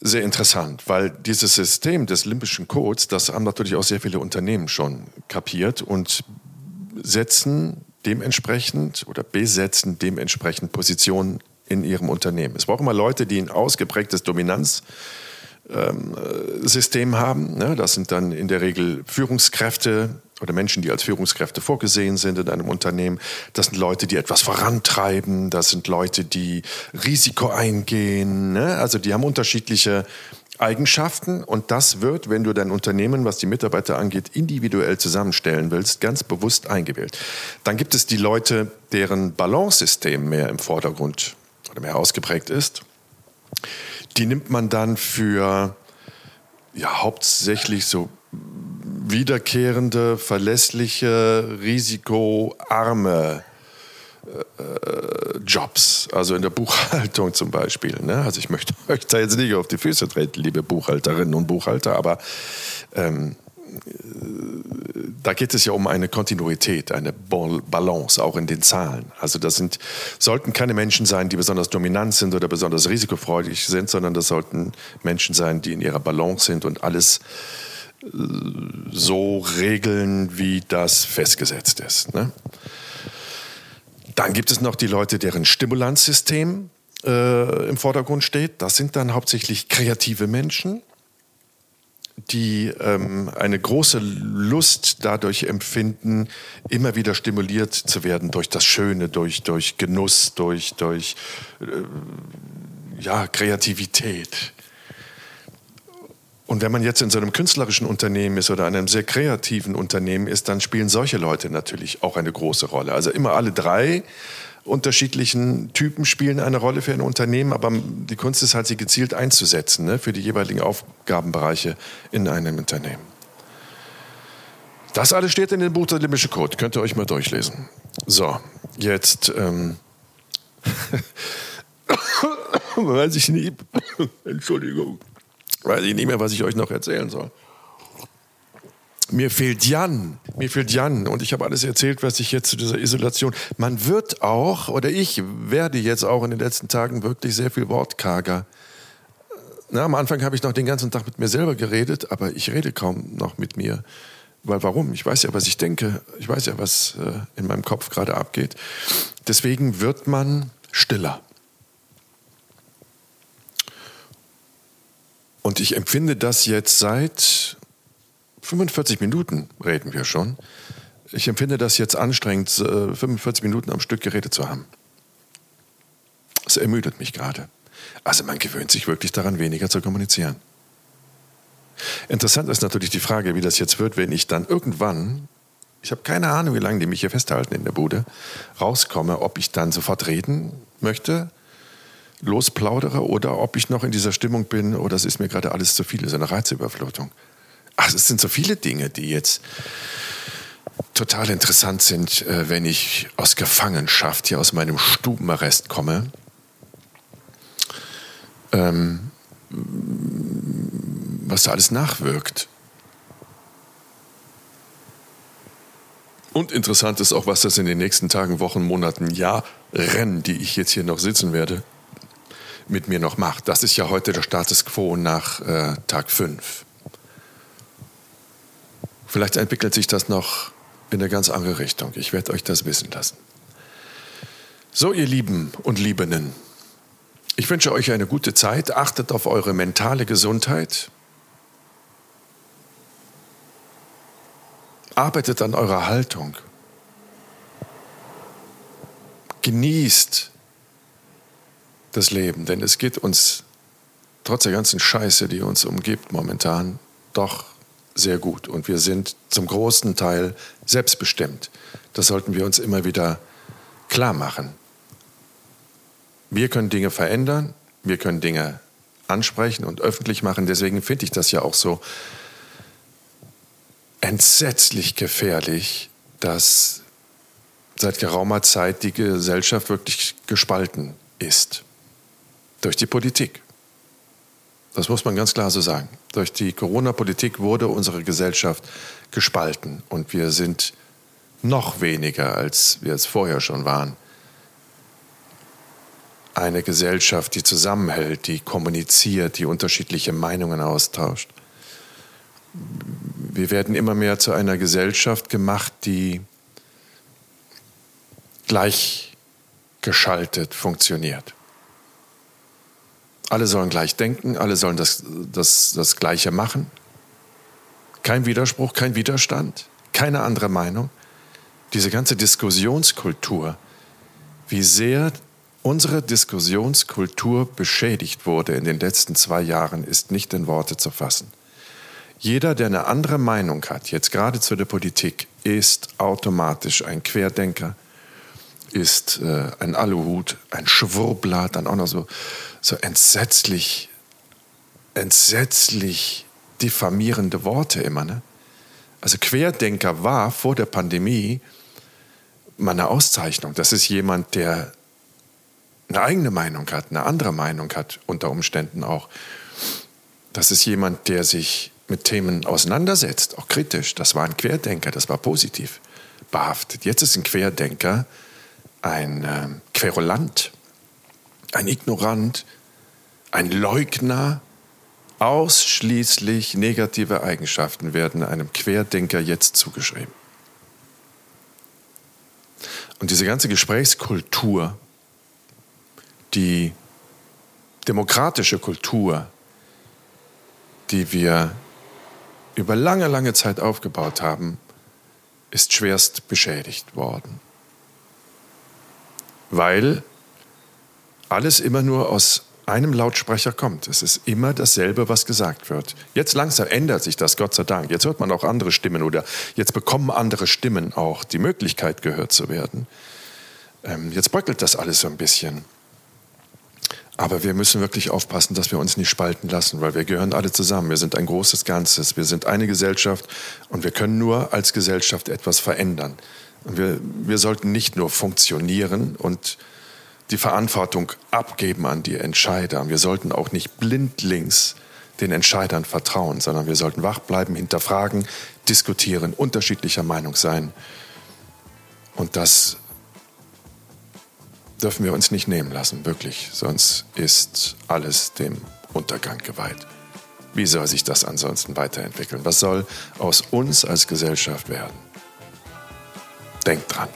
sehr interessant, weil dieses System des limbischen Codes, das haben natürlich auch sehr viele Unternehmen schon kapiert und setzen dementsprechend oder besetzen dementsprechend Positionen in ihrem Unternehmen. Es braucht immer Leute, die ein ausgeprägtes Dominanz ähm, System haben. Ne? Das sind dann in der Regel Führungskräfte oder Menschen, die als Führungskräfte vorgesehen sind in einem Unternehmen. Das sind Leute, die etwas vorantreiben. Das sind Leute, die Risiko eingehen. Ne? Also die haben unterschiedliche Eigenschaften und das wird, wenn du dein Unternehmen, was die Mitarbeiter angeht, individuell zusammenstellen willst, ganz bewusst eingewählt. Dann gibt es die Leute, deren Balance-System mehr im Vordergrund oder mehr ausgeprägt ist die nimmt man dann für ja, hauptsächlich so wiederkehrende, verlässliche, risikoarme äh, Jobs, also in der Buchhaltung zum Beispiel. Ne? Also ich möchte euch da jetzt nicht auf die Füße treten, liebe Buchhalterinnen und Buchhalter, aber ähm, da geht es ja um eine Kontinuität, eine Balance, auch in den Zahlen. Also das sind, sollten keine Menschen sein, die besonders dominant sind oder besonders risikofreudig sind, sondern das sollten Menschen sein, die in ihrer Balance sind und alles äh, so regeln, wie das festgesetzt ist. Ne? Dann gibt es noch die Leute, deren Stimulanzsystem äh, im Vordergrund steht. Das sind dann hauptsächlich kreative Menschen die ähm, eine große Lust dadurch empfinden, immer wieder stimuliert zu werden durch das Schöne, durch, durch Genuss, durch, durch äh, ja, Kreativität. Und wenn man jetzt in so einem künstlerischen Unternehmen ist oder einem sehr kreativen Unternehmen ist, dann spielen solche Leute natürlich auch eine große Rolle. Also immer alle drei unterschiedlichen Typen spielen eine Rolle für ein Unternehmen, aber die Kunst ist halt, sie gezielt einzusetzen ne, für die jeweiligen Aufgabenbereiche in einem Unternehmen. Das alles steht in dem Buch Der Limbische Code, könnt ihr euch mal durchlesen. So, jetzt ähm, weiß ich nicht, Entschuldigung, weiß ich nicht mehr, was ich euch noch erzählen soll mir fehlt Jan, mir fehlt Jan und ich habe alles erzählt, was ich jetzt zu dieser Isolation. Man wird auch, oder ich werde jetzt auch in den letzten Tagen wirklich sehr viel wortkarger. Na, am Anfang habe ich noch den ganzen Tag mit mir selber geredet, aber ich rede kaum noch mit mir. Weil warum? Ich weiß ja, was ich denke. Ich weiß ja, was äh, in meinem Kopf gerade abgeht. Deswegen wird man stiller. Und ich empfinde das jetzt seit 45 Minuten, reden wir schon. Ich empfinde das jetzt anstrengend, 45 äh, Minuten am Stück geredet zu haben. Es ermüdet mich gerade. Also man gewöhnt sich wirklich daran, weniger zu kommunizieren. Interessant ist natürlich die Frage, wie das jetzt wird, wenn ich dann irgendwann, ich habe keine Ahnung, wie lange die mich hier festhalten in der Bude, rauskomme, ob ich dann sofort reden möchte, losplaudere oder ob ich noch in dieser Stimmung bin, oh, das ist mir gerade alles zu viel, so eine Reizüberflutung. Ach, es sind so viele Dinge, die jetzt total interessant sind, äh, wenn ich aus Gefangenschaft hier aus meinem Stubenarrest komme. Ähm, was da alles nachwirkt. Und interessant ist auch, was das in den nächsten Tagen, Wochen, Monaten, Jahren, die ich jetzt hier noch sitzen werde, mit mir noch macht. Das ist ja heute der Status quo nach äh, Tag 5. Vielleicht entwickelt sich das noch in eine ganz andere Richtung. Ich werde euch das wissen lassen. So, ihr Lieben und Liebenden, ich wünsche euch eine gute Zeit. Achtet auf eure mentale Gesundheit. Arbeitet an eurer Haltung. Genießt das Leben, denn es geht uns trotz der ganzen Scheiße, die uns umgibt momentan, doch sehr gut. Und wir sind zum großen Teil selbstbestimmt. Das sollten wir uns immer wieder klar machen. Wir können Dinge verändern, wir können Dinge ansprechen und öffentlich machen. Deswegen finde ich das ja auch so entsetzlich gefährlich, dass seit geraumer Zeit die Gesellschaft wirklich gespalten ist durch die Politik. Das muss man ganz klar so sagen. Durch die Corona-Politik wurde unsere Gesellschaft gespalten und wir sind noch weniger, als wir es vorher schon waren. Eine Gesellschaft, die zusammenhält, die kommuniziert, die unterschiedliche Meinungen austauscht. Wir werden immer mehr zu einer Gesellschaft gemacht, die gleichgeschaltet funktioniert. Alle sollen gleich denken, alle sollen das, das, das Gleiche machen. Kein Widerspruch, kein Widerstand, keine andere Meinung. Diese ganze Diskussionskultur, wie sehr unsere Diskussionskultur beschädigt wurde in den letzten zwei Jahren, ist nicht in Worte zu fassen. Jeder, der eine andere Meinung hat, jetzt gerade zu der Politik, ist automatisch ein Querdenker, ist äh, ein Aluhut, ein Schwurbler, dann auch noch so, so entsetzlich, entsetzlich diffamierende Worte immer. Ne? Also Querdenker war vor der Pandemie meine Auszeichnung. Das ist jemand, der eine eigene Meinung hat, eine andere Meinung hat, unter Umständen auch. Das ist jemand, der sich mit Themen auseinandersetzt, auch kritisch. Das war ein Querdenker, das war positiv behaftet. Jetzt ist ein Querdenker ein äh, Querulant, ein Ignorant, ein Leugner. Ausschließlich negative Eigenschaften werden einem Querdenker jetzt zugeschrieben. Und diese ganze Gesprächskultur, die demokratische Kultur, die wir über lange, lange Zeit aufgebaut haben, ist schwerst beschädigt worden weil alles immer nur aus einem Lautsprecher kommt. Es ist immer dasselbe, was gesagt wird. Jetzt langsam ändert sich das, Gott sei Dank. Jetzt hört man auch andere Stimmen oder jetzt bekommen andere Stimmen auch die Möglichkeit, gehört zu werden. Ähm, jetzt bröckelt das alles so ein bisschen. Aber wir müssen wirklich aufpassen, dass wir uns nicht spalten lassen, weil wir gehören alle zusammen. Wir sind ein großes Ganzes. Wir sind eine Gesellschaft und wir können nur als Gesellschaft etwas verändern. Und wir, wir sollten nicht nur funktionieren und die Verantwortung abgeben an die Entscheider. Wir sollten auch nicht blindlings den Entscheidern vertrauen, sondern wir sollten wach bleiben, hinterfragen, diskutieren, unterschiedlicher Meinung sein. Und das dürfen wir uns nicht nehmen lassen, wirklich. Sonst ist alles dem Untergang geweiht. Wie soll sich das ansonsten weiterentwickeln? Was soll aus uns als Gesellschaft werden? Denkt dran.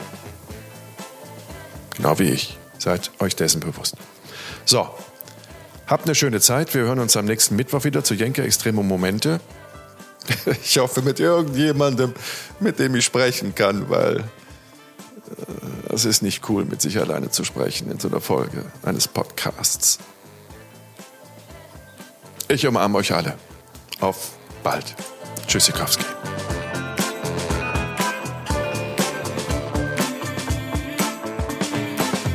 Genau wie ich. Seid euch dessen bewusst. So, Habt eine schöne Zeit. Wir hören uns am nächsten Mittwoch wieder zu Jenke Extreme Momente. Ich hoffe mit irgendjemandem, mit dem ich sprechen kann, weil äh, es ist nicht cool, mit sich alleine zu sprechen in so einer Folge eines Podcasts. Ich umarme euch alle. Auf bald. Tschüssikowski.